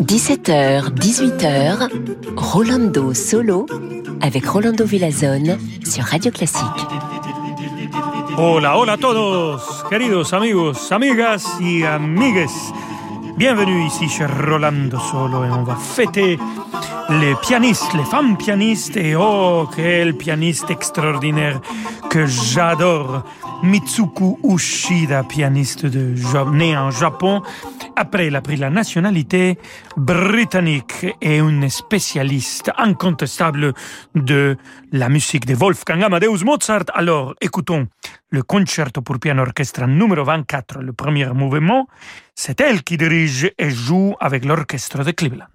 17h, 18h, Rolando Solo avec Rolando Villazone sur Radio Classique. Hola, hola a todos, queridos amigos, amigas y amigues. Bienvenue ici chez Rolando Solo et on va fêter les pianistes, les femmes pianistes et oh, quel pianiste extraordinaire que j'adore. Mitsuku Ushida, pianiste de, né en Japon. Après, il a pris la nationalité britannique et une spécialiste incontestable de la musique de Wolfgang Amadeus Mozart. Alors, écoutons le concerto pour piano orchestre numéro 24, le premier mouvement. C'est elle qui dirige et joue avec l'orchestre de Cleveland.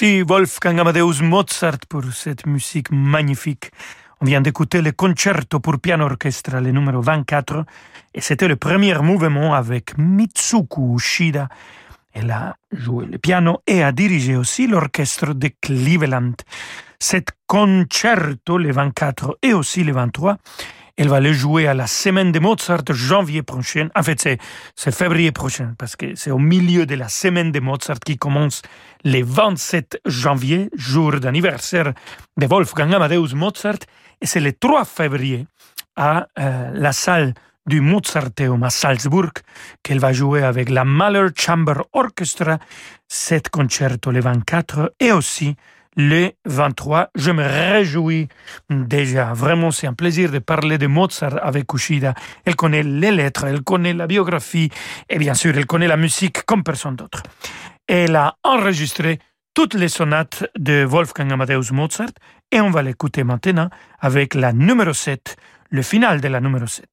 Merci Wolfgang Amadeus Mozart pour cette musique magnifique. On vient d'écouter le concerto pour piano orchestre, le numéro 24, et c'était le premier mouvement avec Mitsuko Ushida. Elle a joué le piano et a dirigé aussi l'orchestre de Cleveland. Cet concerto, le 24 et aussi le 23, elle va le jouer à la semaine de Mozart janvier prochain. En fait, c'est février prochain parce que c'est au milieu de la semaine de Mozart qui commence le 27 janvier, jour d'anniversaire de Wolfgang Amadeus Mozart. Et c'est le 3 février à euh, la salle du Mozarteum à Salzburg qu'elle va jouer avec la Mahler Chamber Orchestra, cet concerto le 24 et aussi le 23. Je me réjouis déjà. Vraiment, c'est un plaisir de parler de Mozart avec Ushida. Elle connaît les lettres, elle connaît la biographie et bien sûr, elle connaît la musique comme personne d'autre. Elle a enregistré toutes les sonates de Wolfgang Amadeus Mozart et on va l'écouter maintenant avec la numéro 7, le final de la numéro 7.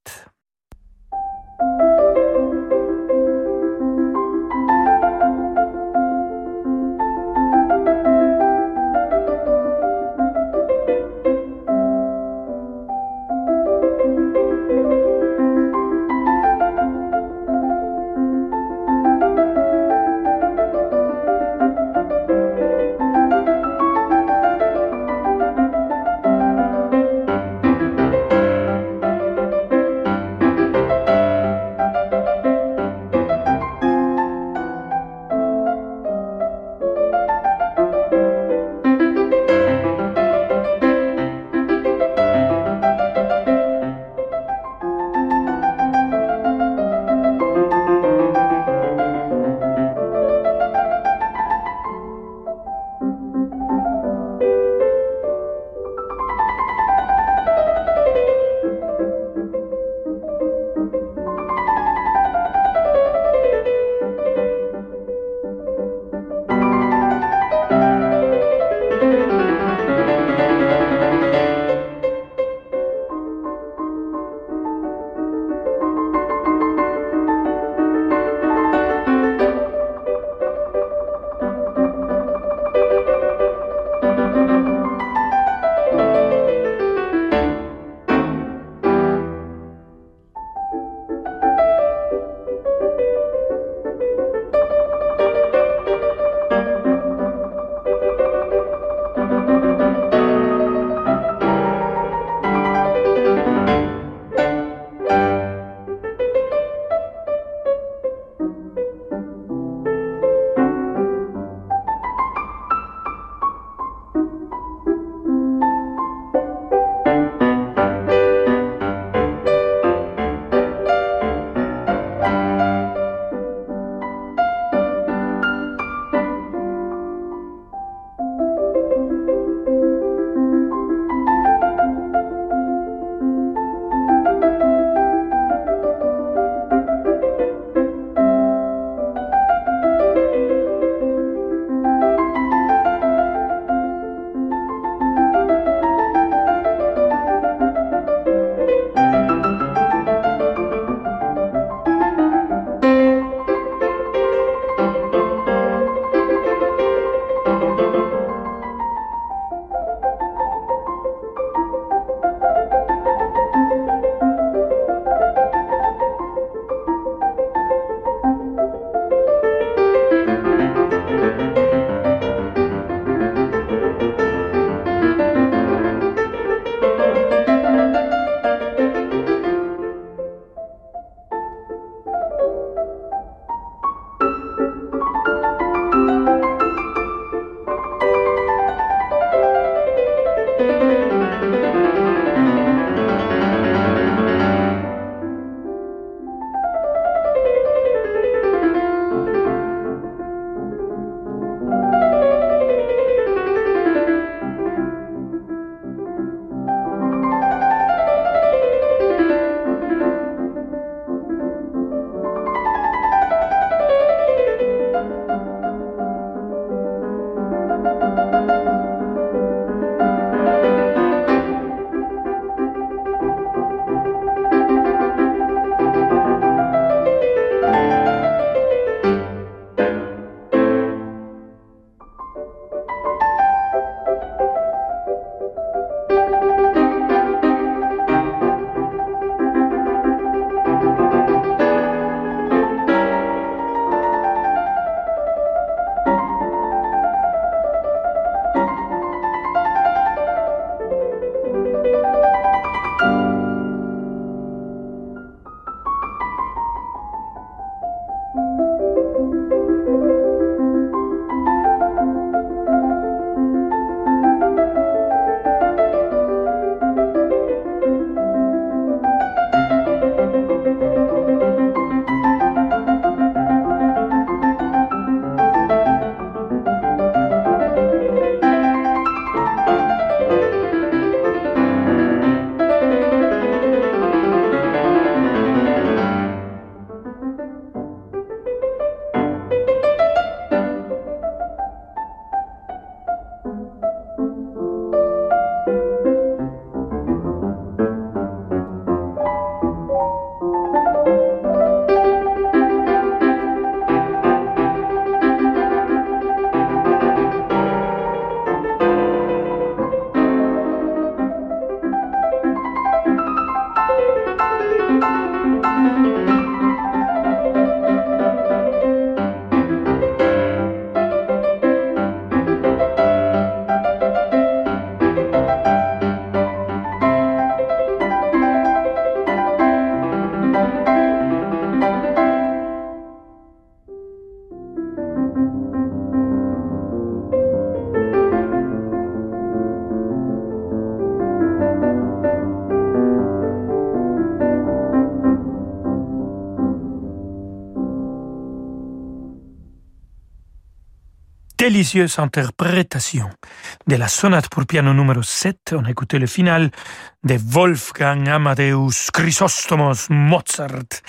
Délicieuse interprétation de la sonate pour piano numéro 7. On a écouté le final de Wolfgang Amadeus Chrysostomos Mozart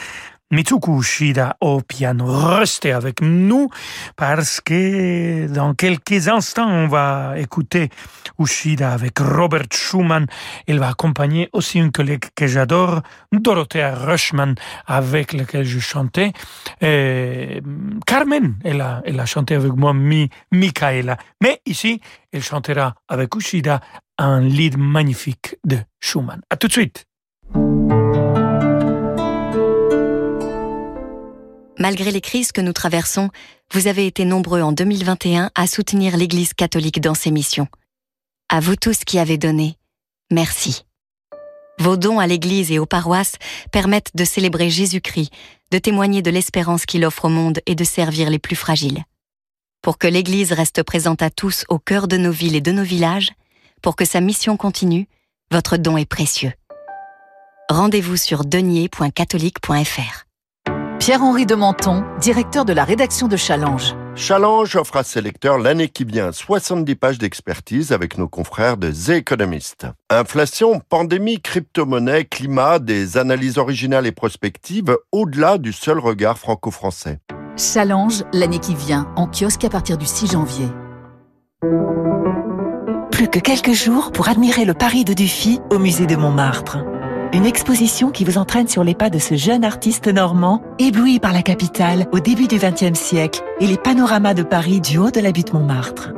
Mitsuko Ushida au piano. Restez avec nous parce que dans quelques instants, on va écouter Ushida avec Robert Schumann. Il va accompagner aussi une collègue que j'adore, Dorothea Rushman, avec laquelle je chantais. Et Carmen, elle a, elle a chanté avec moi, Mi, Michaela. Mais ici, elle chantera avec Ushida un lead magnifique de Schumann. À tout de suite. Malgré les crises que nous traversons, vous avez été nombreux en 2021 à soutenir l'Église catholique dans ses missions. À vous tous qui avez donné, merci. Vos dons à l'Église et aux paroisses permettent de célébrer Jésus-Christ, de témoigner de l'espérance qu'il offre au monde et de servir les plus fragiles. Pour que l'Église reste présente à tous au cœur de nos villes et de nos villages, pour que sa mission continue, votre don est précieux. Rendez-vous sur denier.catholique.fr. Pierre-Henri de Menton, directeur de la rédaction de Challenge. Challenge offre à ses lecteurs l'année qui vient 70 pages d'expertise avec nos confrères de The Economist. Inflation, pandémie, crypto-monnaie, climat, des analyses originales et prospectives au-delà du seul regard franco-français. Challenge l'année qui vient, en kiosque à partir du 6 janvier. Plus que quelques jours pour admirer le Paris de Dufy au musée de Montmartre. Une exposition qui vous entraîne sur les pas de ce jeune artiste normand, ébloui par la capitale au début du XXe siècle et les panoramas de Paris du haut de la butte Montmartre.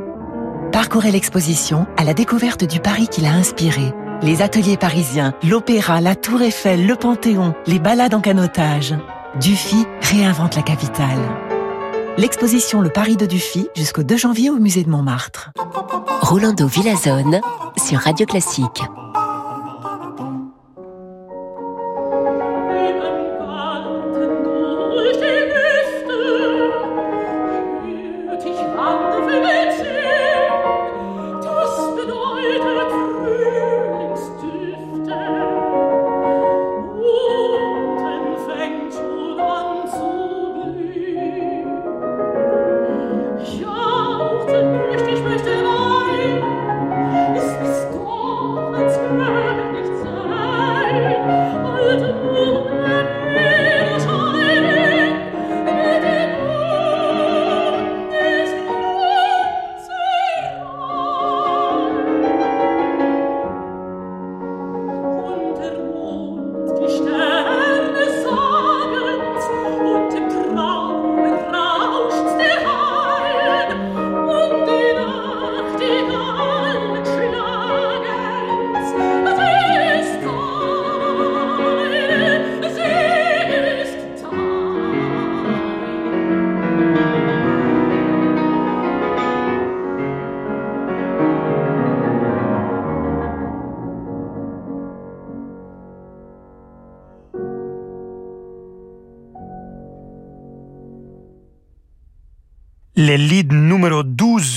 Parcourez l'exposition à la découverte du Paris qui l'a inspiré. Les ateliers parisiens, l'opéra, la tour Eiffel, le Panthéon, les balades en canotage. Dufy réinvente la capitale. L'exposition Le Paris de Dufy jusqu'au 2 janvier au musée de Montmartre. Rolando Villazone sur Radio Classique.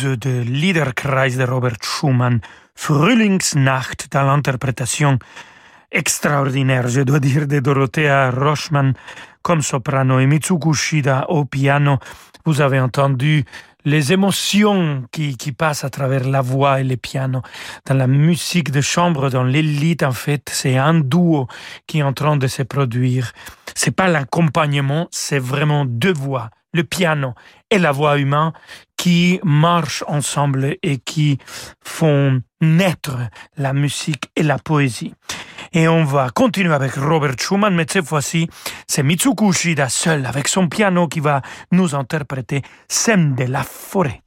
12 de Liederkreis de Robert Schumann, Frühlingsnacht, dans l'interprétation extraordinaire, je dois dire, de Dorothea Rochman comme soprano et Mitsuko Shida au piano. Vous avez entendu les émotions qui, qui passent à travers la voix et le piano. Dans la musique de chambre, dans l'élite, en fait, c'est un duo qui est en train de se produire. C'est pas l'accompagnement, c'est vraiment deux voix le piano et la voix humaine qui marchent ensemble et qui font naître la musique et la poésie. Et on va continuer avec Robert Schumann, mais cette fois-ci, c'est Mitsuko Ushida seul avec son piano qui va nous interpréter Scène de la forêt.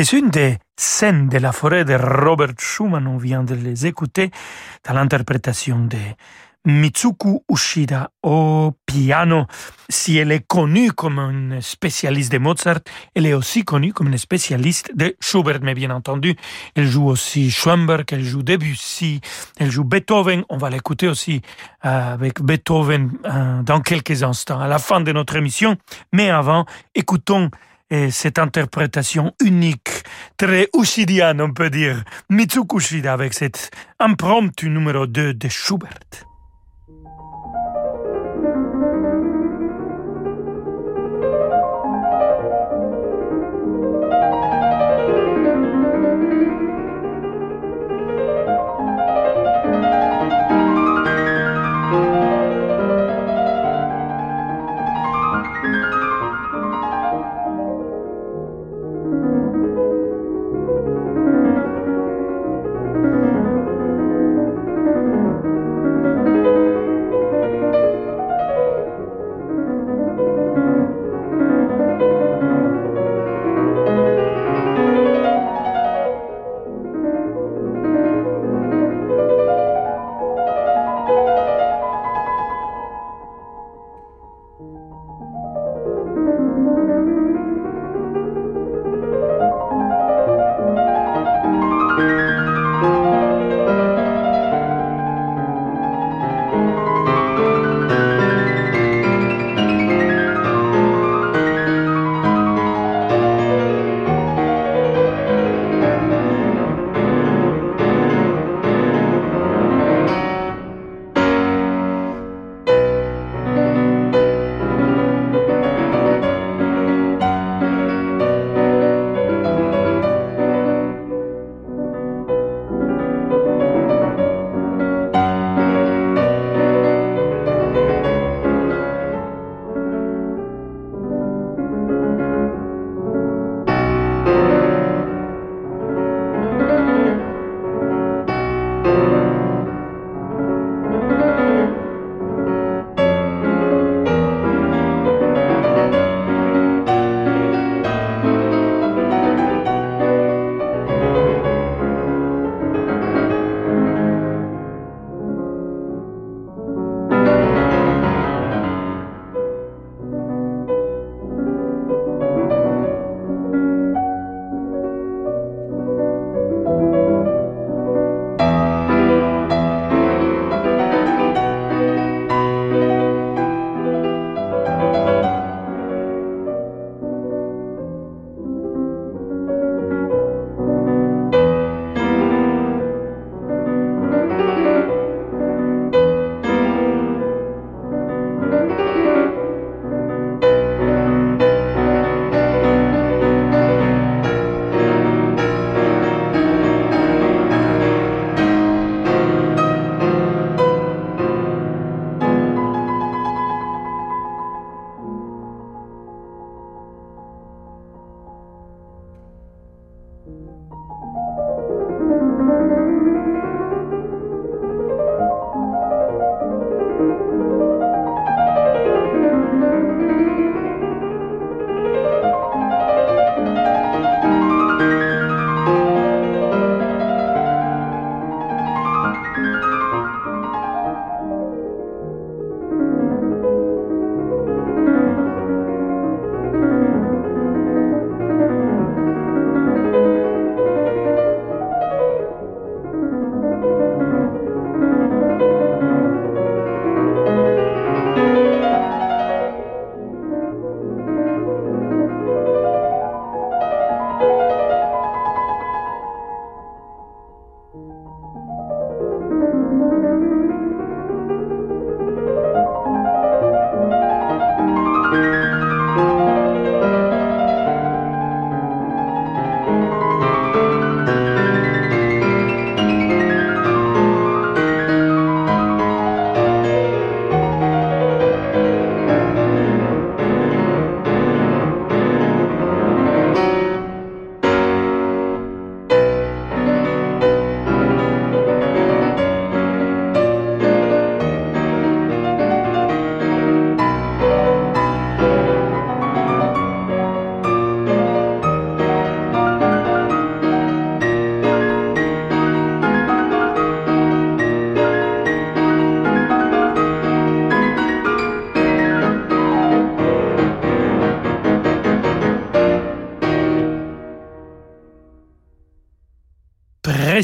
Quelques-unes des scènes de la forêt de Robert Schumann. On vient de les écouter dans l'interprétation de Mitsuku Ushida au piano. Si elle est connue comme une spécialiste de Mozart, elle est aussi connue comme une spécialiste de Schubert, mais bien entendu, elle joue aussi Schoenberg, elle joue Debussy, elle joue Beethoven. On va l'écouter aussi euh, avec Beethoven euh, dans quelques instants, à la fin de notre émission. Mais avant, écoutons euh, cette interprétation unique, très ushidienne, on peut dire, Mitsuku Ushida avec cette impromptu numéro 2 de Schubert.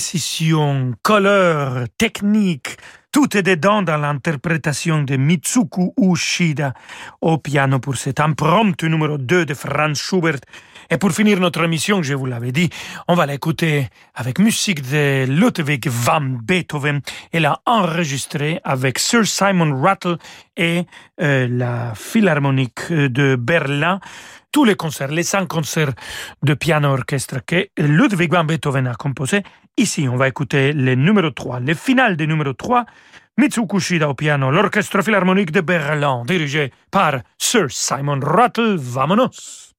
Précision, couleur, technique, tout est dedans dans l'interprétation de Mitsuku Ushida au piano pour cet impromptu numéro 2 de Franz Schubert. Et pour finir notre émission, je vous l'avais dit, on va l'écouter avec musique de Ludwig van Beethoven. Elle a enregistré avec Sir Simon Rattle et euh, la Philharmonique de Berlin tous les concerts, les cinq concerts de piano orchestre que Ludwig van Beethoven a composé. Ici, on va écouter le numéro 3, le final du numéro 3, Mitsuko Shida au piano, l'orchestre philharmonique de Berlin, dirigé par Sir Simon Rattle. Vamonos!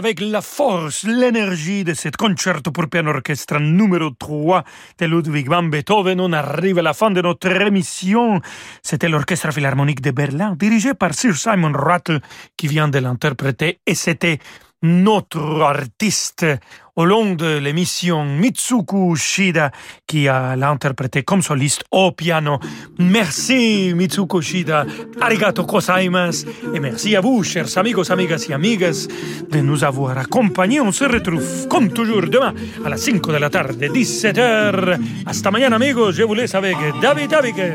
Avec la force, l'énergie de cet concerto pour piano orchestre numéro 3 de Ludwig van Beethoven, on arrive à la fin de notre émission. C'était l'Orchestre Philharmonique de Berlin, dirigé par Sir Simon Rattle, qui vient de l'interpréter, et c'était notre artiste au long de l'émission Mitsuku Shida qui a l'interprété comme soliste au piano. Merci Mitsuku Shida, arigato gozaimasu et merci à vous chers amigos, amigas et amigas de nous avoir accompagnés. On se retrouve comme toujours demain à la 5 de la tarde, 17h. Hasta mañana amigos, je vous laisse avec David Abiker.